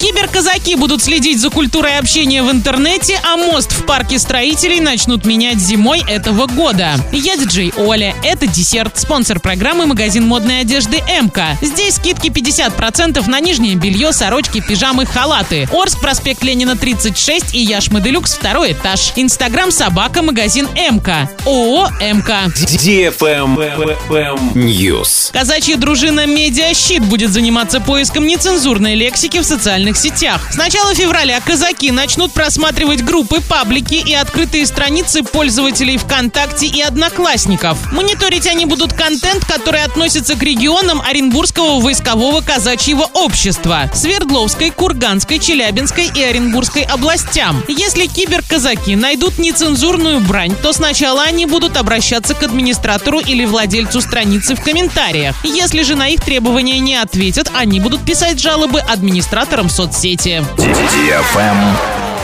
Киберказаки будут следить за культурой общения в интернете, а мост в парке строителей начнут менять зимой этого года. Я диджей Оля. Это десерт. Спонсор программы магазин модной одежды МК. Здесь скидки 50% на нижнее белье, сорочки, пижамы, халаты. Орск, проспект Ленина 36 и Яш Моделюкс, второй этаж. Инстаграм собака магазин МК. ООО МК. News. Казачья дружина «Медиащит» будет заниматься поиском нецензурной лексики в социальных сетях. С начала февраля казаки начнут просматривать группы, паблики и открытые страницы пользователей ВКонтакте и Одноклассников. Мониторить они будут контент, который относится к регионам Оренбургского войскового казачьего общества, Свердловской, Курганской, Челябинской и Оренбургской областям. Если киберказаки найдут нецензурную брань, то сначала они будут обращаться к администратору или владельцу страницы в комментариях. Если же на их требования не ответят, они будут писать жалобы администраторам соцсети.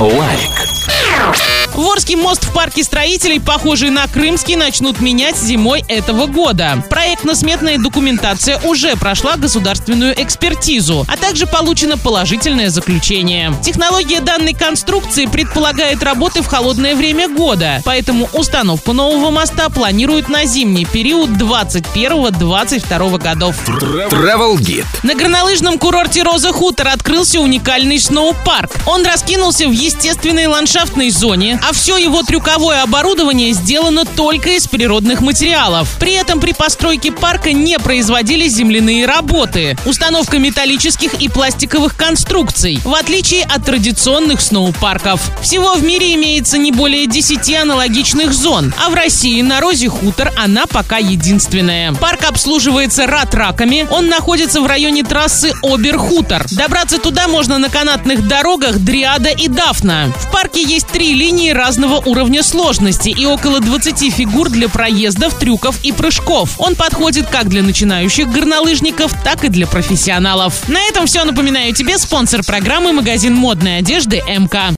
Лайк. Ворский мост в парке строителей, похожий на Крымский, начнут менять зимой этого года. Проектно-сметная документация уже прошла государственную экспертизу, а также получено положительное заключение. Технология данной конструкции предполагает работы в холодное время года, поэтому установку нового моста планируют на зимний период 21-22 годов. Travel Guide. На горнолыжном курорте Роза Хутор открылся уникальный сноупарк. Он раскинулся в естественной ландшафтной зоне, а все его трюковое оборудование сделано только из природных материалов. При этом при постройке парка не производились земляные работы, установка металлических и пластиковых конструкций, в отличие от традиционных сноупарков. Всего в мире имеется не более 10 аналогичных зон, а в России на Розе Хутор она пока единственная. Парк обслуживается ратраками, он находится в районе трассы Обер-Хутор. Добраться туда можно на канатных дорогах Дриада и Дафна. В парке есть три линии разного уровня сложности и около 20 фигур для проездов, трюков и прыжков. Он подходит как для начинающих горнолыжников, так и для профессионалов. На этом все. Напоминаю тебе спонсор программы магазин модной одежды МК.